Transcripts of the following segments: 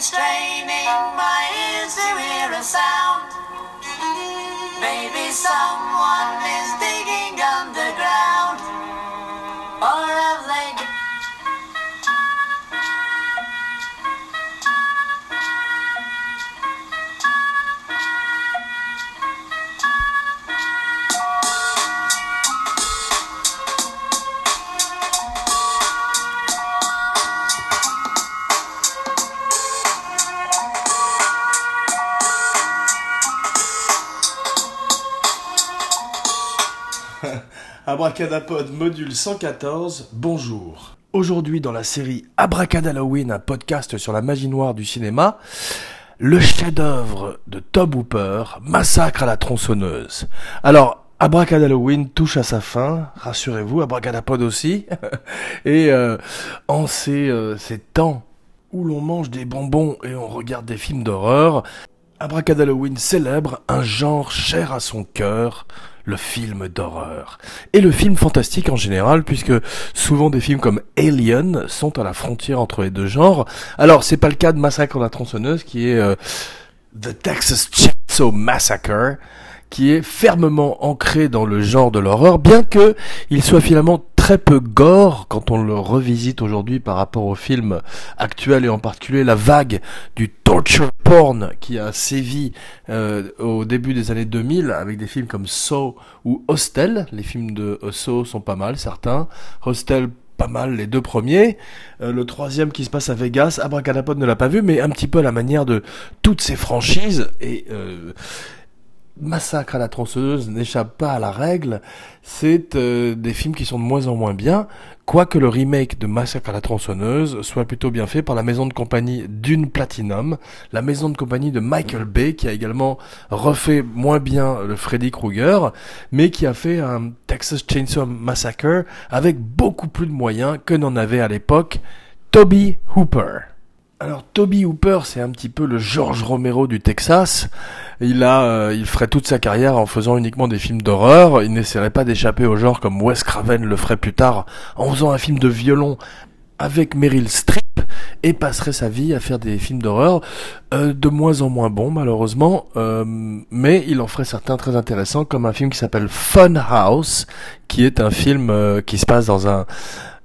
straining my ears to hear a sound. Maybe someone is digging Abracadapod module 114, bonjour. Aujourd'hui dans la série Abracadalloween, un podcast sur la magie noire du cinéma, le chef-d'œuvre de Tob Hooper, Massacre à la tronçonneuse. Alors, Abracadalloween touche à sa fin, rassurez-vous, Abracadapod aussi. et euh, en ces, euh, ces temps où l'on mange des bonbons et on regarde des films d'horreur, Abracadalloween célèbre un genre cher à son cœur, le film d'horreur. Et le film fantastique en général, puisque souvent des films comme Alien sont à la frontière entre les deux genres. Alors, c'est pas le cas de Massacre de la tronçonneuse, qui est euh, The Texas Chainsaw Massacre, qui est fermement ancré dans le genre de l'horreur, bien que il soit finalement très peu gore quand on le revisite aujourd'hui par rapport au film actuel et en particulier la vague du torture porn qui a sévi euh, au début des années 2000 avec des films comme Saw ou Hostel. Les films de euh, Saw sont pas mal, certains. Hostel pas mal les deux premiers. Euh, le troisième qui se passe à Vegas, Abracadapod ne l'a pas vu, mais un petit peu à la manière de toutes ces franchises et Massacre à la tronçonneuse n'échappe pas à la règle, c'est euh, des films qui sont de moins en moins bien, quoique le remake de Massacre à la tronçonneuse soit plutôt bien fait par la maison de compagnie Dune Platinum, la maison de compagnie de Michael Bay, qui a également refait moins bien le Freddy Krueger, mais qui a fait un Texas Chainsaw Massacre avec beaucoup plus de moyens que n'en avait à l'époque Toby Hooper. Alors Toby Hooper, c'est un petit peu le George Romero du Texas. Il a, euh, il ferait toute sa carrière en faisant uniquement des films d'horreur. Il n'essaierait pas d'échapper au genre comme Wes Craven le ferait plus tard en faisant un film de violon avec Meryl Streep et passerait sa vie à faire des films d'horreur euh, de moins en moins bons malheureusement, euh, mais il en ferait certains très intéressants comme un film qui s'appelle Fun House, qui est un film euh, qui se passe dans un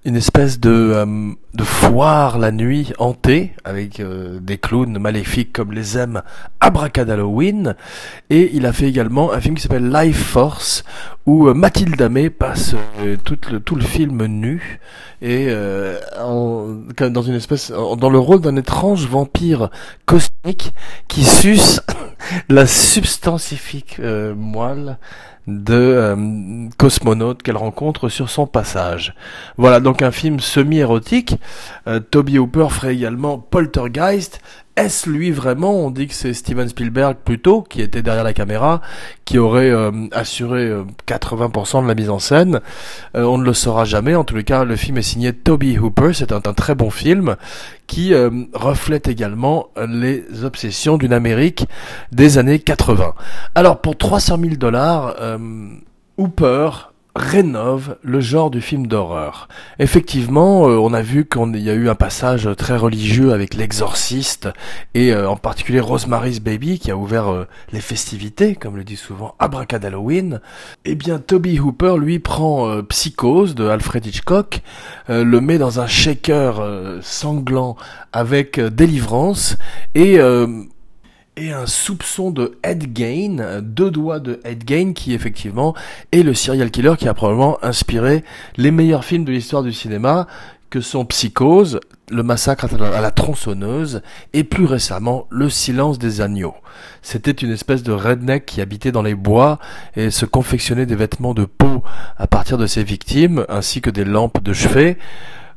une espèce de, euh, de foire la nuit hantée avec euh, des clowns maléfiques comme les aime Abracadalloween. Et il a fait également un film qui s'appelle Life Force où euh, Mathilde Amé passe tout, le, tout le film nu et en, dans une espèce dans le rôle d'un étrange vampire cosmique qui suce la substantifique moelle de euh, cosmonautes qu'elle rencontre sur son passage. Voilà donc un film semi-érotique. Euh, Toby Hooper ferait également Poltergeist. Est-ce lui vraiment On dit que c'est Steven Spielberg plutôt qui était derrière la caméra, qui aurait euh, assuré 80% de la mise en scène? on ne le saura jamais. En tous les cas, le film est signé Toby Hooper. C'est un, un, très bon film qui reflète également les obsessions d'une Amérique des années 80. Alors pour 300 000 dollars, Hooper rénove le genre du film d'horreur. Effectivement, euh, on a vu qu'il y a eu un passage très religieux avec l'exorciste et euh, en particulier Rosemary's Baby qui a ouvert euh, les festivités, comme le dit souvent Abracadalloween. Eh bien, Toby Hooper, lui, prend Psychose de Alfred Hitchcock, le met dans un shaker sanglant avec Délivrance et et un soupçon de head gain, deux doigts de head gain qui effectivement est le serial killer qui a probablement inspiré les meilleurs films de l'histoire du cinéma que sont Psychose, le massacre à la tronçonneuse et plus récemment le silence des agneaux. C'était une espèce de redneck qui habitait dans les bois et se confectionnait des vêtements de peau à partir de ses victimes ainsi que des lampes de chevet.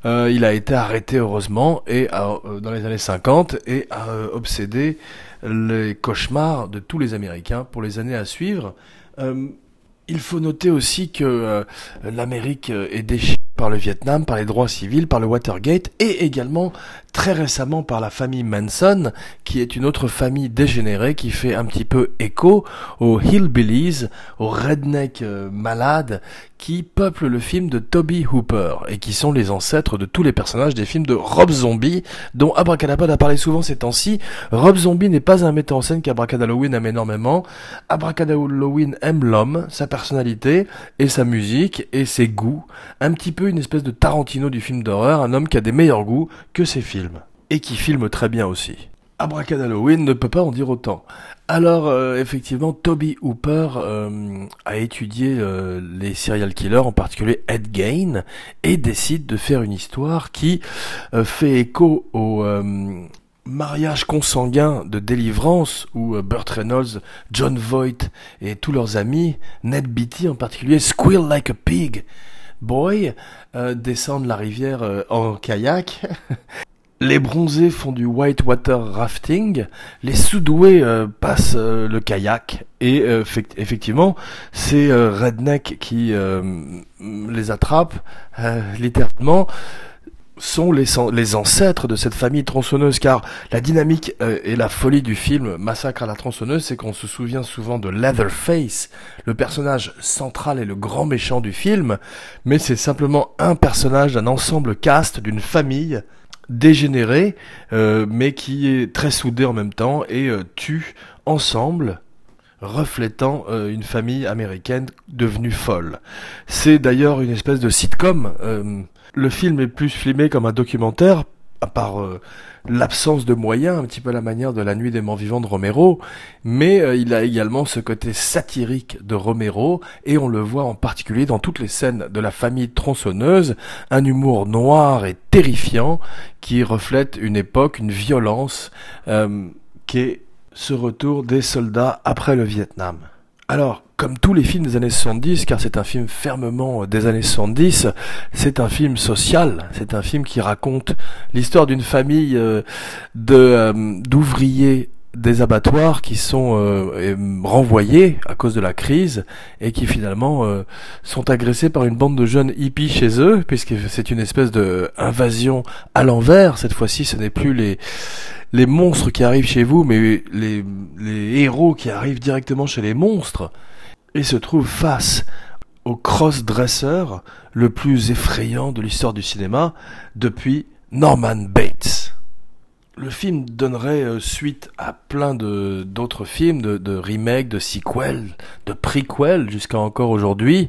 Euh, il a été arrêté heureusement et euh, dans les années 50 et a euh, obsédé les cauchemars de tous les Américains pour les années à suivre. Euh, il faut noter aussi que euh, l'Amérique est déchirée par le Vietnam, par les droits civils, par le Watergate et également très récemment par la famille Manson, qui est une autre famille dégénérée qui fait un petit peu écho aux hillbillies, aux rednecks euh, malades qui peuplent le film de Toby Hooper et qui sont les ancêtres de tous les personnages des films de Rob Zombie dont Abracadapod a parlé souvent ces temps-ci. Rob Zombie n'est pas un metteur en scène qu'Abracadalloween aime énormément. Abracadalloween aime l'homme, sa personnalité et sa musique et ses goûts. Un petit peu une espèce de Tarantino du film d'horreur, un homme qui a des meilleurs goûts que ses films et qui filme très bien aussi. Abracadalloween ne peut pas en dire autant. Alors euh, effectivement, Toby Hooper euh, a étudié euh, les serial killers, en particulier Ed Gein, et décide de faire une histoire qui fait écho au mariage consanguin de délivrance où Burt Reynolds, John Voight et tous leurs amis, Ned Beatty en particulier, Squeal Like a Pig, Boy, descendent la rivière en kayak Les bronzés font du whitewater rafting, les sous-doués euh, passent euh, le kayak et euh, effectivement, ces rednecks qui les attrapent littéralement sont les, ancêtres de cette famille tronçonneuse. Car la dynamique et la folie du film Massacre à la tronçonneuse c'est qu'on se souvient souvent de Leatherface, le personnage central et le grand méchant du film, mais c'est simplement un personnage d'un ensemble cast d'une famille dégénéré, euh, mais qui est très soudé en même temps et euh, tue ensemble reflétant euh, une famille américaine devenue folle. C'est d'ailleurs une espèce de sitcom. le film est plus filmé comme un documentaire à part euh, l'absence de moyens, un petit peu la manière de La Nuit des Morts Vivants de Romero, mais euh, il a également ce côté satirique de Romero, et on le voit en particulier dans toutes les scènes de la famille tronçonneuse, un humour noir et terrifiant qui reflète une époque, une violence, euh, qui est ce retour des soldats après le Vietnam. Alors, comme tous les films des années 70, car c'est un film fermement des années 70, c'est un film social, c'est un film qui raconte l'histoire d'une famille euh, de euh, d'ouvriers des abattoirs qui sont euh, renvoyés à cause de la crise et qui finalement sont agressés par une bande de jeunes hippies chez eux puisque c'est une espèce de invasion à l'envers. Cette fois-ci ce n'est plus les les monstres qui arrivent chez vous, mais les, héros qui arrivent directement chez les monstres, et se trouvent face au cross-dresser le plus effrayant de l'histoire du cinéma depuis Norman Bates le film donnerait euh, suite à plein de d'autres films, de, de remakes, de sequels, de prequels jusqu'à encore aujourd'hui.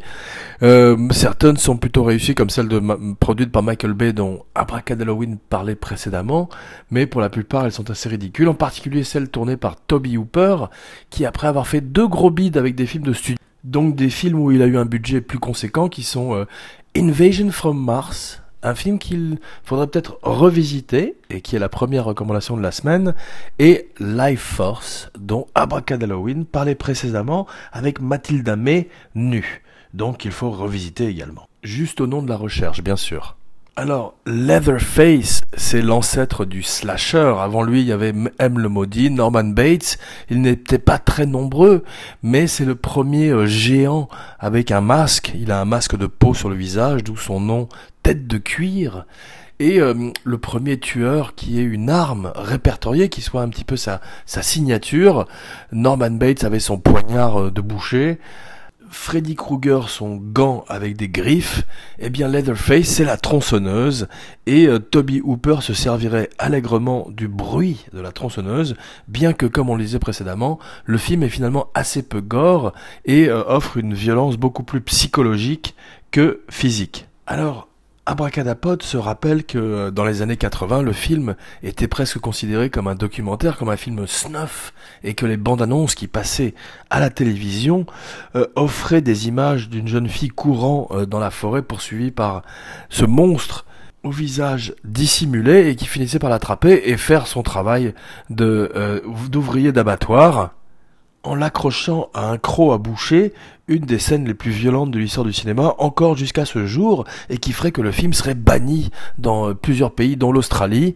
Euh, certaines sont plutôt réussies comme celle de produite par Michael Bay dont Abracadalloween parlait précédemment, mais pour la plupart elles sont assez ridicules, en particulier celle tournée par Toby Hooper, qui après avoir fait deux gros bids avec des films de studio, donc des films où il a eu un budget plus conséquent, qui sont euh, Invasion from Mars, un film qu'il faudrait peut-être revisiter et qui est la première recommandation de la semaine et Life Force dont Abracadalloween parlait précédemment avec Mathilda May nue. Donc il faut revisiter également. Juste au nom de la recherche bien sûr. Alors, Leatherface, c'est l'ancêtre du slasher. Avant lui, il y avait M. le Maudit, Norman Bates. Ils n'étaient pas très nombreux, mais c'est le premier euh, géant avec un masque. Il a un masque de peau sur le visage, d'où son nom, tête de cuir. Et euh, le premier tueur qui ait une arme répertoriée, qui soit un petit peu sa, signature. Norman Bates avait son poignard euh, de boucher. Freddy Krueger son gant avec des griffes, eh bien Leatherface c'est la tronçonneuse et euh, Toby Hooper se servirait allègrement du bruit de la tronçonneuse, bien que comme on le disait précédemment, le film est finalement assez peu gore et euh, offre une violence beaucoup plus psychologique que physique. Alors, Abracadapod se rappelle que euh, dans les années 80, le film était presque considéré comme un documentaire, comme un film snuff, et que les bandes annonces qui passaient à la télévision euh, offraient des images d'une jeune fille courant euh, dans la forêt poursuivie par ce monstre au visage dissimulé et qui finissait par l'attraper et faire son travail d'ouvrier d'abattoir en l'accrochant à un croc à boucher, une des scènes les plus violentes de l'histoire du cinéma, encore jusqu'à ce jour, et qui ferait que le film serait banni dans euh, plusieurs pays, dont l'Australie,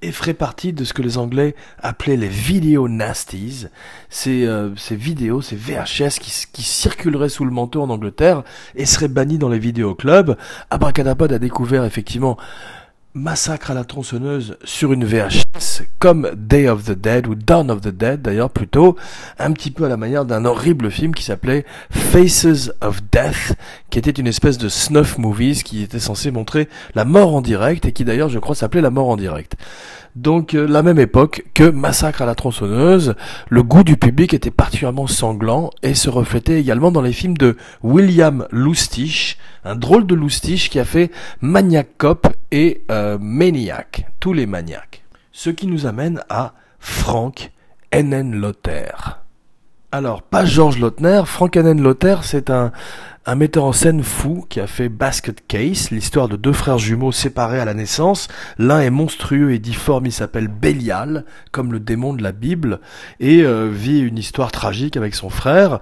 et ferait partie de ce que les Anglais appelaient les video nasties, ces, euh, ces vidéos, ces VHS qui, qui, circuleraient sous le manteau en Angleterre et seraient bannis dans les vidéoclubs. Abracadapod a découvert effectivement Massacre à la tronçonneuse sur une VHS, comme Day of the Dead, ou Dawn of the Dead d'ailleurs plutôt, un petit peu à la manière d'un horrible film qui s'appelait Faces of Death, qui était une espèce de snuff movies qui était censé montrer la mort en direct, et qui d'ailleurs je crois s'appelait La mort en direct. Donc euh, la même époque que Massacre à la tronçonneuse, le goût du public était particulièrement sanglant et se reflétait également dans les films de William Lustig, un drôle de Lustig qui a fait Maniac Cop et euh, Maniac, tous les maniaques. Ce qui nous amène à Frank Lother. Alors, pas Georges Lautner, Frank Lother, c'est un, un metteur en scène fou qui a fait Basket Case, l'histoire de deux frères jumeaux séparés à la naissance. L'un est monstrueux et difforme, il s'appelle Bélial, comme le démon de la Bible, et euh, vit une histoire tragique avec son frère.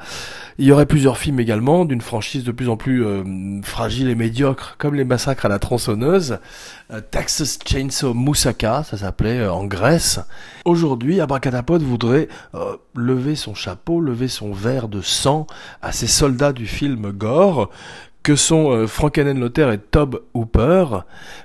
Il y aurait plusieurs films également, d'une franchise de plus en plus euh, fragile et médiocre, comme les massacres à la tronçonneuse. Euh, Texas Chainsaw Moussaka, ça s'appelait en Grèce. Aujourd'hui, Abracadapod voudrait lever son chapeau, lever son verre de sang à ces soldats du film Gore, que sont euh, Frankenenlotter et Tob Hooper.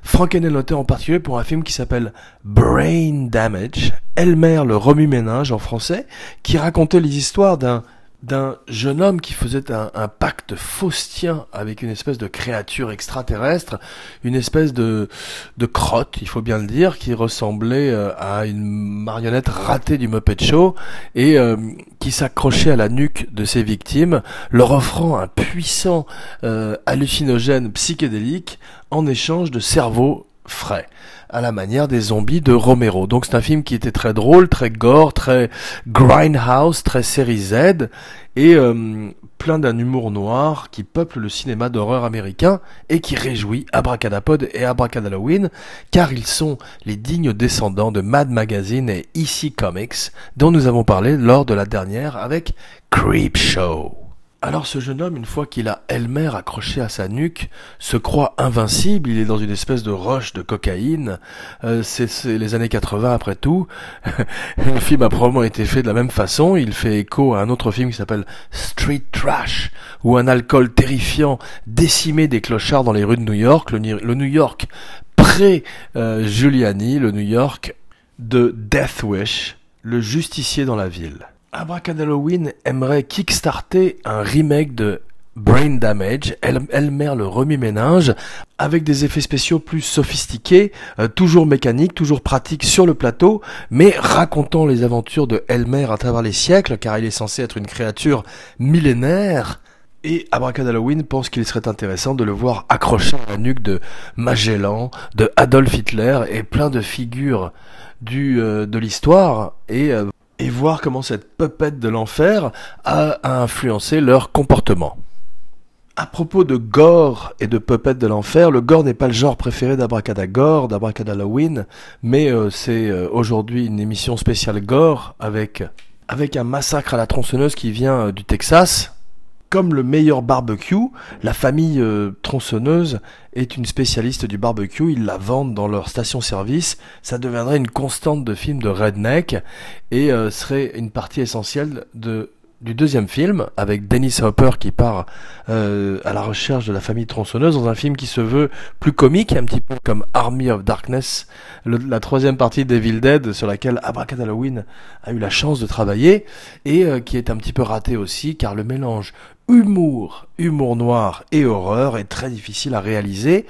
Frankenenlotter en particulier pour un film qui s'appelle Brain Damage, Elmer le remue-ménage en français, qui racontait les histoires d'un d'un jeune homme qui faisait un, pacte faustien avec une espèce de créature extraterrestre, une espèce de, de crotte, il faut bien le dire, qui ressemblait euh, à une marionnette ratée du Muppet Show et euh, qui s'accrochait à la nuque de ses victimes, leur offrant un puissant euh, hallucinogène psychédélique en échange de cerveaux frais à la manière des zombies de Romero. Donc c'est un film qui était très drôle, très gore, très grindhouse, très série Z et euh, plein d'un humour noir qui peuple le cinéma d'horreur américain et qui réjouit Abracadapod et Abracadalloween car ils sont les dignes descendants de Mad Magazine et EC Comics dont nous avons parlé lors de la dernière avec Creep Show. Alors ce jeune homme, une fois qu'il a Elmer accroché à sa nuque, se croit invincible, il est dans une espèce de roche de cocaïne, euh, c'est les années 80 après tout, le film a probablement été fait de la même façon, il fait écho à un autre film qui s'appelle Street Trash, où un alcool terrifiant décimait des clochards dans les rues de New York, le, New York pré-Giuliani, le New York de Death Wish, le justicier dans la ville. Abracadalloween aimerait kickstarter un remake de Brain Damage, Elmer le remue-ménage, avec des effets spéciaux plus sophistiqués, euh, toujours mécaniques, toujours pratiques sur le plateau, mais racontant les aventures de Elmer à travers les siècles, car il est censé être une créature millénaire. Et Abracadalloween pense qu'il serait intéressant de le voir accroché à la nuque de Magellan, de Adolf Hitler et plein de figures du, euh, de l'histoire et euh, et voir comment cette puppette de l'enfer a, influencé leur comportement. À propos de gore et de puppette de l'enfer, le gore n'est pas le genre préféré d'Abracadagore, d'Abracadalloween, mais euh, c'est euh, aujourd'hui une émission spéciale gore avec, avec un massacre à la tronçonneuse qui vient euh, du Texas, comme le meilleur barbecue, la famille euh, tronçonneuse est une spécialiste du barbecue, ils la vendent dans leur station-service, ça deviendrait une constante de films de redneck et euh, serait une partie essentielle du deuxième film, avec Dennis Hopper qui part euh, à la recherche de la famille tronçonneuse, dans un film qui se veut plus comique, un petit peu comme Army of Darkness, la troisième partie d'Evil Dead, sur laquelle Abracad Halloween a eu la chance de travailler, et qui est un petit peu raté aussi, car le mélange humour, humour noir et horreur est très difficile à réaliser.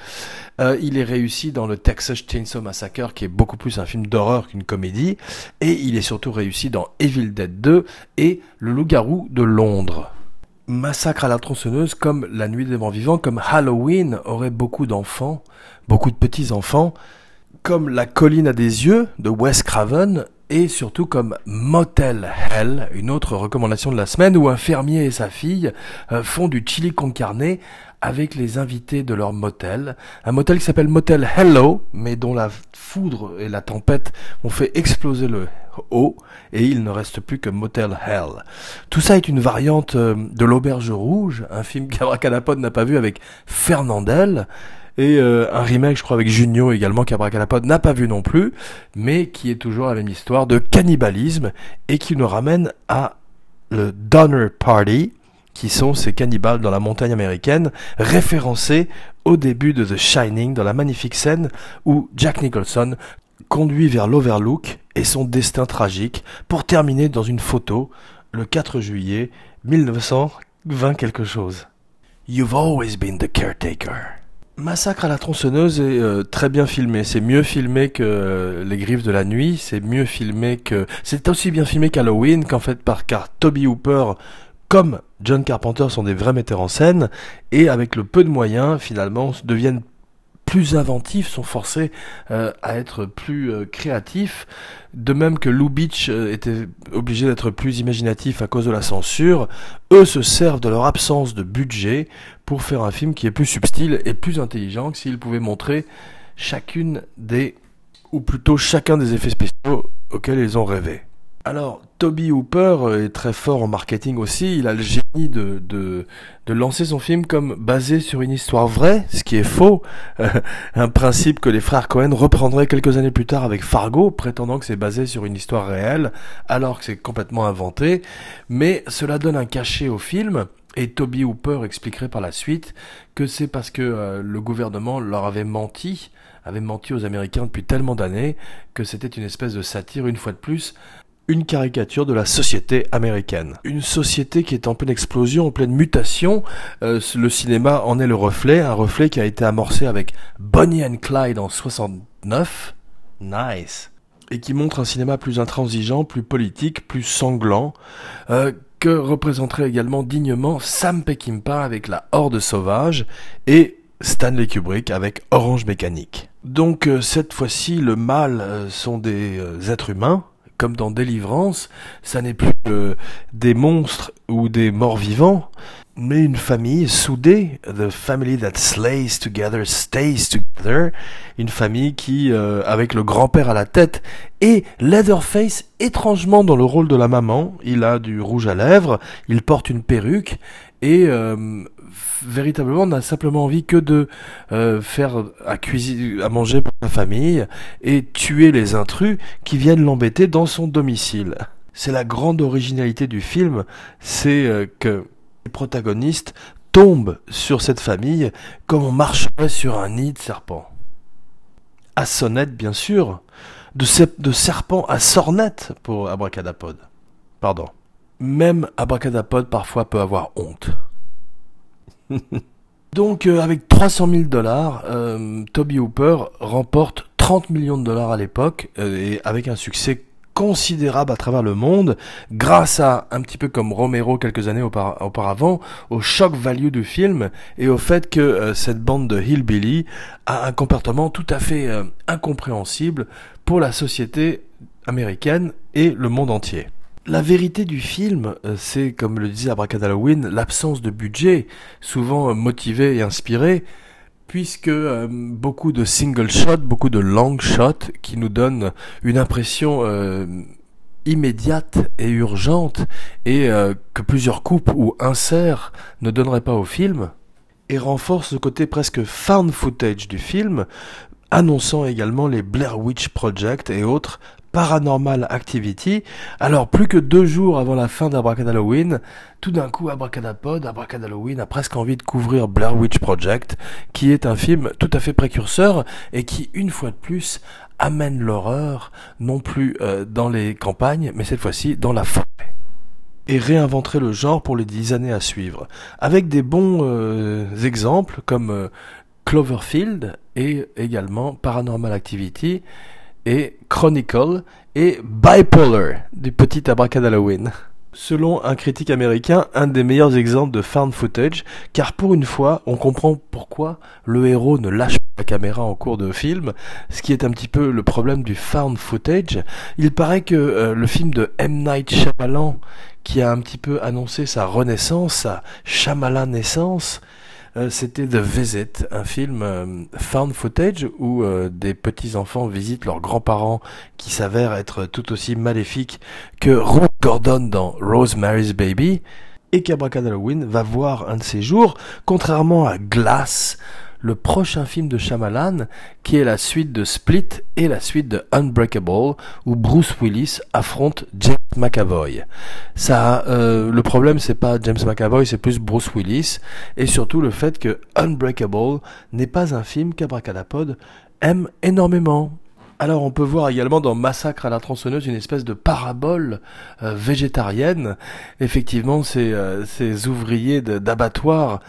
Euh, il est réussi dans le Texas Chainsaw Massacre, qui est beaucoup plus un film d'horreur qu'une comédie, et il est surtout réussi dans Evil Dead 2 et Le Loup-garou de Londres. Massacre à la tronçonneuse, comme La Nuit des Morts Vivants, comme Halloween, aurait beaucoup d'enfants, beaucoup de petits-enfants, comme La colline à des yeux de Wes Craven, et surtout comme Motel Hell, une autre recommandation de la semaine où un fermier et sa fille euh, font du chili con carne avec les invités de leur motel. Un motel qui s'appelle Motel Hello, mais dont la foudre et la tempête ont fait exploser le haut, et il ne reste plus que Motel Hell. Tout ça est une variante euh, de l'Auberge Rouge, un film qu'Abracadapod n'a pas vu avec Fernandel, et euh, un remake, je crois, avec Junio également, qu'Abracadapod n'a pas vu non plus, mais qui est toujours la même histoire de cannibalisme, et qui nous ramène à le Donner Party, qui sont ces cannibales dans la montagne américaine, référencés au début de The Shining dans la magnifique scène où Jack Nicholson conduit vers l'Overlook et son destin tragique pour terminer dans une photo le 4 juillet 1920 quelque chose. You've always been the caretaker. Massacre à la tronçonneuse est euh, très bien filmé. C'est mieux filmé que euh, Les Griffes de la Nuit. C'est mieux filmé que. C'est aussi bien filmé qu'Halloween, qu'en fait par car Toby Hooper, comme John Carpenter, sont des vrais metteurs en scène et avec le peu de moyens, finalement, deviennent plus inventifs, sont forcés euh, à être plus euh, créatifs. De même que Lou Beach euh, était obligé d'être plus imaginatif à cause de la censure, eux se servent de leur absence de budget pour faire un film qui est plus subtil et plus intelligent que s'ils pouvaient montrer chacune des, ou plutôt chacun des effets spéciaux auxquels ils ont rêvé. Alors, Toby Hooper est très fort en marketing aussi. Il a le génie de, de, de lancer son film comme basé sur une histoire vraie, ce qui est faux. un principe que les frères Cohen reprendraient quelques années plus tard avec Fargo, prétendant que c'est basé sur une histoire réelle, alors que c'est complètement inventé. Mais cela donne un cachet au film. Et Toby Hooper expliquerait par la suite que c'est parce que euh, le gouvernement leur avait menti, avait menti aux Américains depuis tellement d'années que c'était une espèce de satire, une fois de plus, une caricature de la société américaine. Une société qui est en pleine explosion, en pleine mutation. Euh, le cinéma en est le reflet, un reflet qui a été amorcé avec Bonnie and Clyde en 69. Nice. Et qui montre un cinéma plus intransigeant, plus politique, plus sanglant, euh, que représenterait également dignement Sam Peckinpah avec La Horde Sauvage et Stanley Kubrick avec Orange Mécanique. Donc euh, cette fois-ci, le mal sont des êtres humains, comme dans Délivrance, ça n'est plus euh, des monstres ou des morts vivants, mais une famille soudée, the family that slays together stays together, une famille qui, euh, avec le grand-père à la tête, et Leatherface étrangement dans le rôle de la maman, il a du rouge à lèvres, il porte une perruque, et euh, véritablement n'a simplement envie que de euh, faire à cuisiner, à manger pour sa famille et tuer les intrus qui viennent l'embêter dans son domicile. C'est la grande originalité du film, c'est euh, que les protagonistes tombent sur cette famille comme on marcherait sur un nid de serpent. À sonnette, bien sûr, de, de serpent à sornette pour Abracadapod. Pardon. Même Abracadapod parfois peut avoir honte. Donc euh, avec 300 000 dollars, euh, Toby Hooper remporte 30 millions de dollars à l'époque euh, et avec un succès considérable à travers le monde grâce à un petit peu comme Romero quelques années auparavant au shock value du film et au fait que cette bande de hillbilly a un comportement tout à fait incompréhensible pour la société américaine et le monde entier. La vérité du film, euh, c'est, comme le disait Abracad l'absence de budget, souvent euh, motivé et inspiré, puisque euh, beaucoup de single shots, beaucoup de long shots, qui nous donnent une impression immédiate et urgente, et que plusieurs coupes ou inserts ne donneraient pas au film, et renforce le côté presque found footage du film, annonçant également les Blair Witch Project et autres Paranormal Activity. Alors, plus que deux jours avant la fin d'Abracadalloween, tout d'un coup, Abracadapod, Abracadalloween a presque envie de couvrir Blair Witch Project, qui est un film tout à fait précurseur et qui, une fois de plus, amène l'horreur, non plus euh, dans les campagnes, mais cette fois-ci dans la forêt et réinventerait le genre pour les dix années à suivre, avec des bons euh, exemples comme euh, Cloverfield et également Paranormal Activity, et Chronicle et Bipolar du petit Abracadalloween. Selon un critique américain, un des meilleurs exemples de found footage, car pour une fois, on comprend pourquoi le héros ne lâche pas la caméra en cours de film, ce qui est un petit peu le problème du found footage. Il paraît que euh, le film de M. Night Shyamalan, qui a un petit peu annoncé sa renaissance, sa Shyamalan naissance, euh, c'était The Visit, un film euh, found footage où euh, des petits enfants visitent leurs grands-parents qui s'avèrent être tout aussi maléfiques que Ruth Gordon dans Rosemary's Baby. Et Halloween va voir un de ces jours, contrairement à Glass, le prochain film de Shyamalan, qui est la suite de Split et la suite de Unbreakable, où Bruce Willis affronte James McAvoy. Ça, euh, le problème c'est pas James McAvoy, c'est plus Bruce Willis et surtout le fait que Unbreakable n'est pas un film qu'Abracadapod aime énormément. Alors on peut voir également dans Massacre à la tronçonneuse une espèce de parabole euh, végétarienne. Effectivement, ces, euh, ces ouvriers d'abattoirs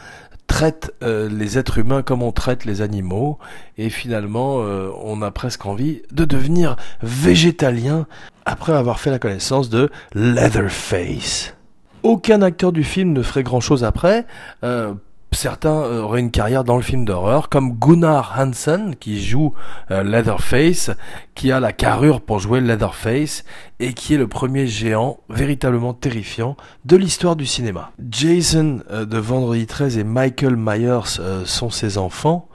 traitent euh, les êtres humains comme on traite les animaux et finalement euh, on a presque envie de devenir végétalien après avoir fait la connaissance de Leatherface. Aucun acteur du film ne ferait grand chose après. Euh, certains euh, auraient une carrière dans le film d'horreur, comme Gunnar Hansen, qui joue euh, Leatherface, qui a la carrure pour jouer Leatherface, et qui est le premier géant véritablement terrifiant de l'histoire du cinéma. Jason euh, de Vendredi 13 et Michael Myers sont ses enfants.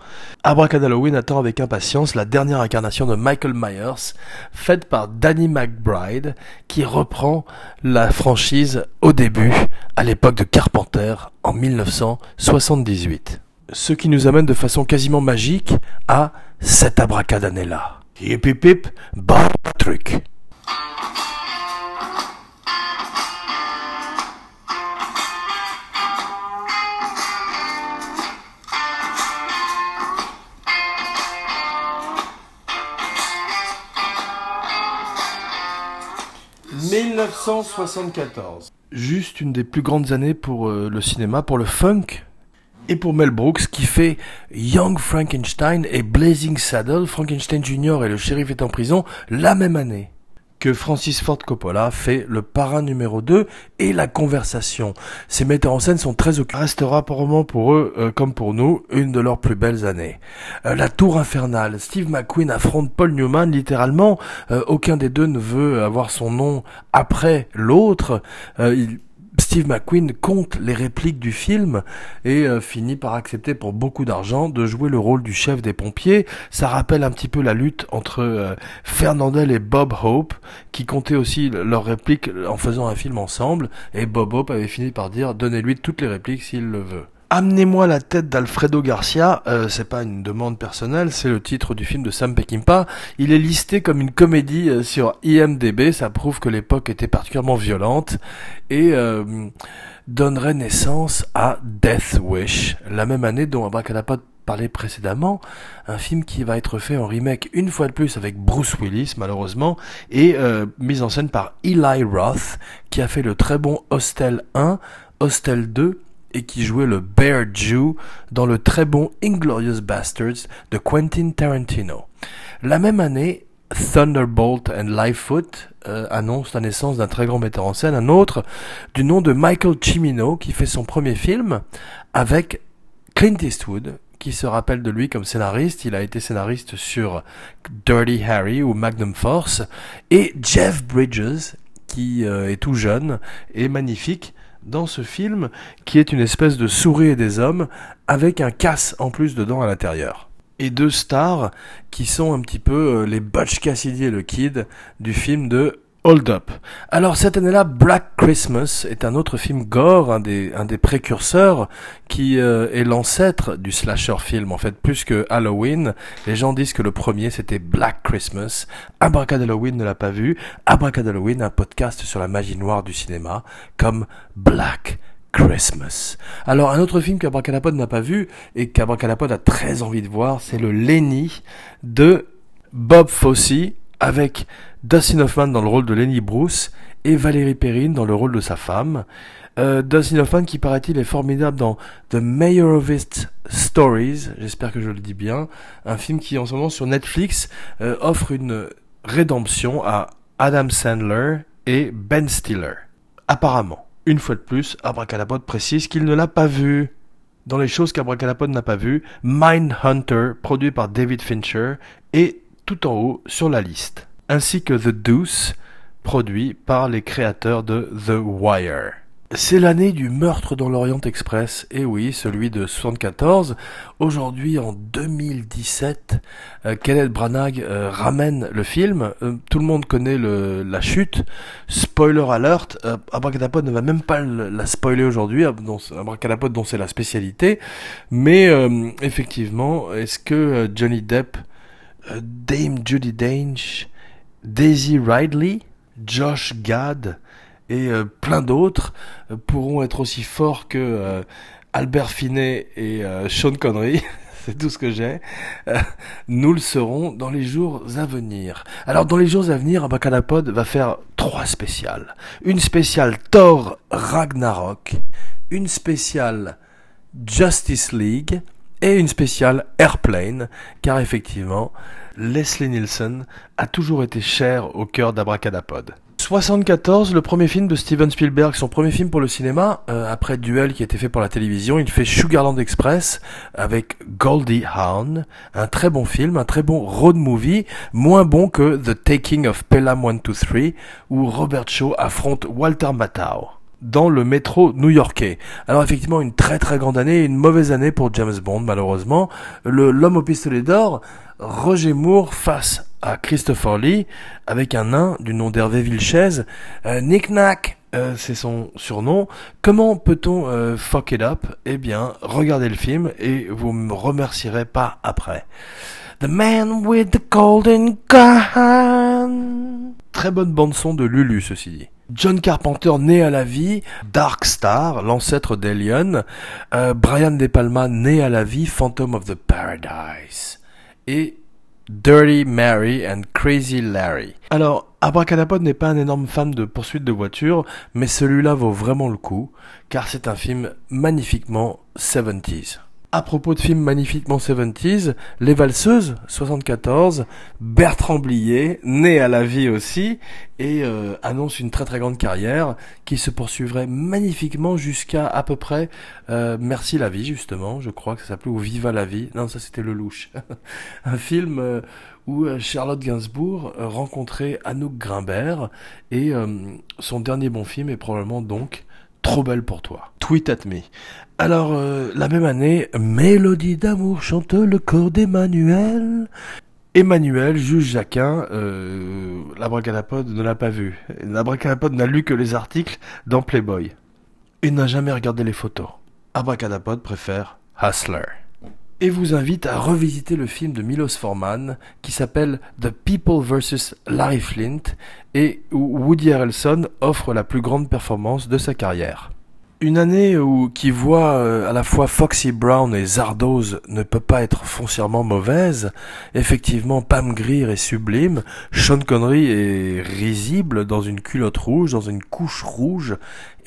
Abracadalloween attend avec impatience la dernière incarnation de Michael Myers, faite par Danny McBride, qui reprend la franchise au début, à l'époque de Carpenter, en 1978. Ce qui nous amène de façon quasiment magique à cette abracadanella. Hip hip hip, bon truc. 1974. Juste une des plus grandes années pour euh, le cinéma, pour le funk et pour Mel Brooks qui fait Young Frankenstein et Blazing Saddle, Frankenstein Jr. et le shérif est en prison la même année Francis Ford Coppola fait Le Parrain numéro 2 et La Conversation. Ces metteurs en scène sont très occupés. Restera probablement pour eux, euh, comme pour nous, une de leurs plus belles années. Euh, la Tour Infernale. Steve McQueen affronte Paul Newman littéralement. Euh, aucun des deux ne veut avoir son nom après l'autre. Steve McQueen compte les répliques du film et euh, finit par accepter pour beaucoup d'argent de jouer le rôle du chef des pompiers. Ça rappelle un petit peu la lutte entre euh, Fernandel et Bob Hope qui comptaient aussi leurs répliques en faisant un film ensemble et Bob Hope avait fini par dire donnez-lui toutes les répliques s'il le veut. Amenez-moi la tête d'Alfredo Garcia, euh, c'est pas une demande personnelle, c'est le titre du film de Sam Peckinpah. Il est listé comme une comédie euh, sur IMDB, ça prouve que l'époque était particulièrement violente et euh, donnerait naissance à Death Wish, la même année dont Abracadapod parlait précédemment, un film qui va être fait en remake une fois de plus avec Bruce Willis malheureusement et mis en scène par Eli Roth qui a fait le très bon Hostel 1, Hostel 2 et qui jouait le Bear Jew dans le très bon Inglorious Bastards de Quentin Tarantino. La même année, Thunderbolt and Lightfoot euh, annonce la naissance d'un très grand metteur en scène, un autre du nom de Michael Cimino qui fait son premier film avec Clint Eastwood qui se rappelle de lui comme scénariste. Il a été scénariste sur Dirty Harry ou Magnum Force et Jeff Bridges qui euh, est tout jeune et magnifique dans ce film qui est une espèce de souris et des hommes avec un casse en plus dedans à l'intérieur. Et deux stars qui sont un petit peu euh, les Butch Cassidy et le Kid du film de Hold Up. Alors cette année-là, Black Christmas est un autre film gore, un des, un des précurseurs qui euh, est l'ancêtre du slasher film. En fait, plus que Halloween, les gens disent que le premier c'était Black Christmas. Abracad Halloween ne l'a pas vu. Abracad Halloween, un podcast sur la magie noire du cinéma, comme Black Christmas. Alors un autre film qu'Abracadapod n'a pas vu et qu'Abracadapod a très envie de voir, c'est le Lenny de Bob Fosse avec Dustin Hoffman dans le rôle de Lenny Bruce et Valérie Perrine dans le rôle de sa femme. Euh, Dustin Hoffman qui paraît-il est formidable dans The Mayorovist Stories, j'espère que je le dis bien, un film qui en ce moment sur Netflix euh, offre une rédemption à Adam Sandler et Ben Stiller. Apparemment, une fois de plus, Abracadapod précise qu'il ne l'a pas vu. Dans les choses qu'Abracadapod n'a pas vues, Mindhunter, produit par David Fincher, est tout en haut sur la liste, ainsi que The Deuce, produit par les créateurs de The Wire. C'est l'année du meurtre dans l'Orient Express, et oui, celui de 74. Aujourd'hui, en 2017, euh, Kenneth Branagh euh, ramène le film. Euh, tout le monde connaît la chute. Spoiler alert, euh, Abracadapod ne va même pas la spoiler aujourd'hui, Abracadapod dont c'est la spécialité. Mais effectivement, est-ce que Johnny Depp, Dame Judy Dench, Daisy Ridley, Josh Gad et euh, plein d'autres euh, pourront être aussi forts que euh, Albert Finney et Sean Connery. c'est tout ce que j'ai. nous le serons dans les jours à venir. Alors dans les jours à venir, Abacadapod va faire trois spéciales. Une spéciale Thor Ragnarok, une spéciale Justice League et une spéciale Airplane, car effectivement, Leslie Nielsen a toujours été cher au cœur d'Abracadapod. 74, le premier film de Steven Spielberg, son premier film pour le cinéma, euh, après Duel qui a été fait pour la télévision, il fait Sugarland Express avec Goldie Hawn, un très bon film, un très bon road movie, moins bon que The Taking of Pelham 123, où Robert Shaw affronte Walter Matthau dans le métro new-yorkais. Alors effectivement, une très très grande année, une mauvaise année pour James Bond malheureusement. Le l'homme au pistolet d'or, Roger Moore face à Christopher Lee avec un nain du nom d'Hervé Vilches. Euh, Nick Nack, euh, c'est son surnom. Comment peut-on euh, fuck it up? Eh bien, regardez le film et vous me remercierez pas après. The Man with the Golden Gun. Très bonne bande son de Lulu, ceci dit. John Carpenter né à la vie, Dark Star, l'ancêtre d'Alien, euh, Brian De Palma né à la vie, Phantom of the Paradise, et Dirty Mary and Crazy Larry. Alors, Abracadapod n'est pas un énorme fan de poursuite de voitures, mais celui-là vaut vraiment le coup, car c'est un film magnifiquement 70s. À propos de films magnifiquement 70s, Les Valseuses, 74, Bertrand Blier, né à la vie aussi, et euh, annonce une très très grande carrière qui se poursuivrait magnifiquement jusqu'à à peu près euh, Merci la vie justement, je crois que ça s'appelait ou Viva la vie. Non, ça c'était Le Louche. Un film euh, où Charlotte Gainsbourg rencontrait Anouk Grimbert et son dernier bon film est probablement donc Trop belle pour toi. Tweet at me. Alors, euh, la même année, Mélodie d'amour chante le corps d'Emmanuel. Emmanuel, juge Jacquin, euh, ne l'a pas vu. L'abracadapod n'a lu que les articles dans Playboy. Et n'a jamais regardé les photos. Abracadapod préfère Hustler et vous invite à revisiter le film de Milos Forman qui s'appelle The People vs. Larry Flint et où Woody Harrelson offre la plus grande performance de sa carrière. Une année où, qui voit euh, à la fois Foxy Brown et Zardoz ne peut pas être foncièrement mauvaise. Effectivement, Pam Grier est sublime, Sean Connery est risible dans une culotte rouge, dans une couche rouge,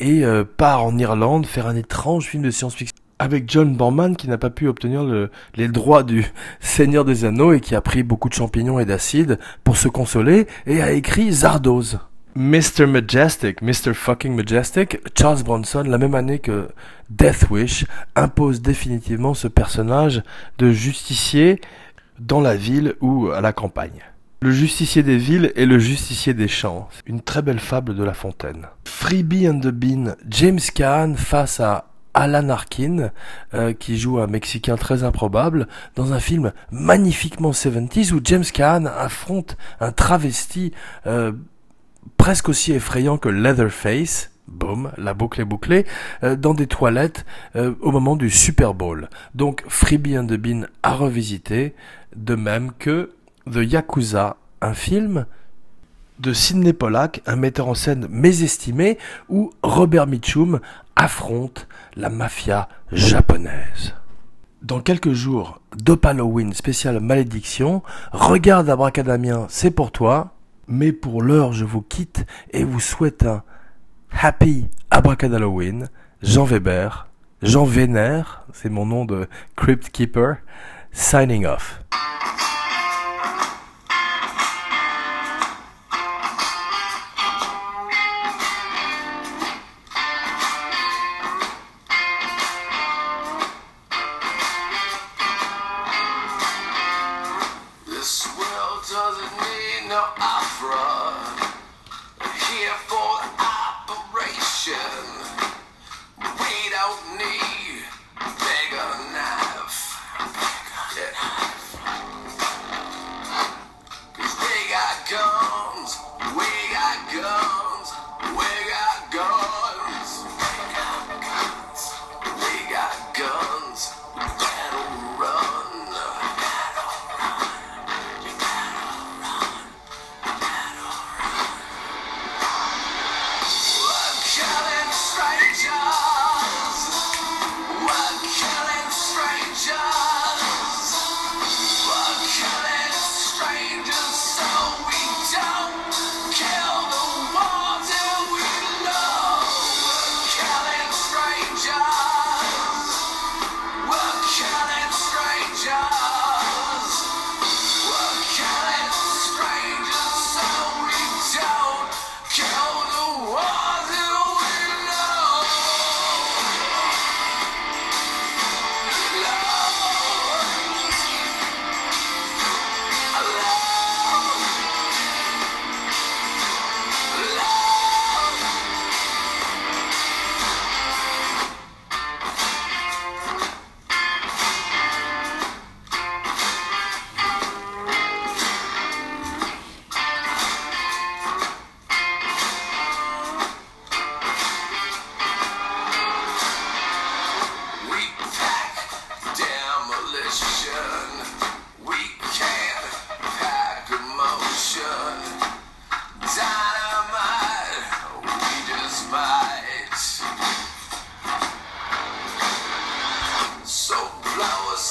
et euh, part en Irlande faire un étrange film de science-fiction avec John Borman qui n'a pas pu obtenir les droits du Seigneur des Anneaux et qui a pris beaucoup de champignons et d'acide pour se consoler et a écrit Zardoz. Mr. Majestic, Mr. fucking Majestic, Charles Bronson, la même année que Death Wish, impose définitivement ce personnage de justicier dans la ville ou à la campagne. Le justicier des villes et le justicier des champs. Une très belle fable de La Fontaine. Freebie and the Bean, James Caan face à Alan Arkin, euh, qui joue un Mexicain très improbable, dans un film magnifiquement 70s où James Caan affronte un travesti euh, presque aussi effrayant que Leatherface, boum, la boucle est bouclée, euh, dans des toilettes au moment du Super Bowl. Donc Freebie and the Bean à revisiter, de même que The Yakuza, un film de Sidney Pollack, un metteur en scène mésestimé, où Robert Mitchum affronte la mafia japonaise. Dans quelques jours, Dope Halloween spécial malédiction, regarde Abracadamien, c'est pour toi, mais pour l'heure je vous quitte et vous souhaite un Happy Abracadalloween, Jean Weber, Jean Vénère, c'est mon nom de Crypt Keeper, signing off.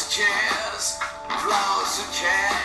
chairs, flowers and chairs.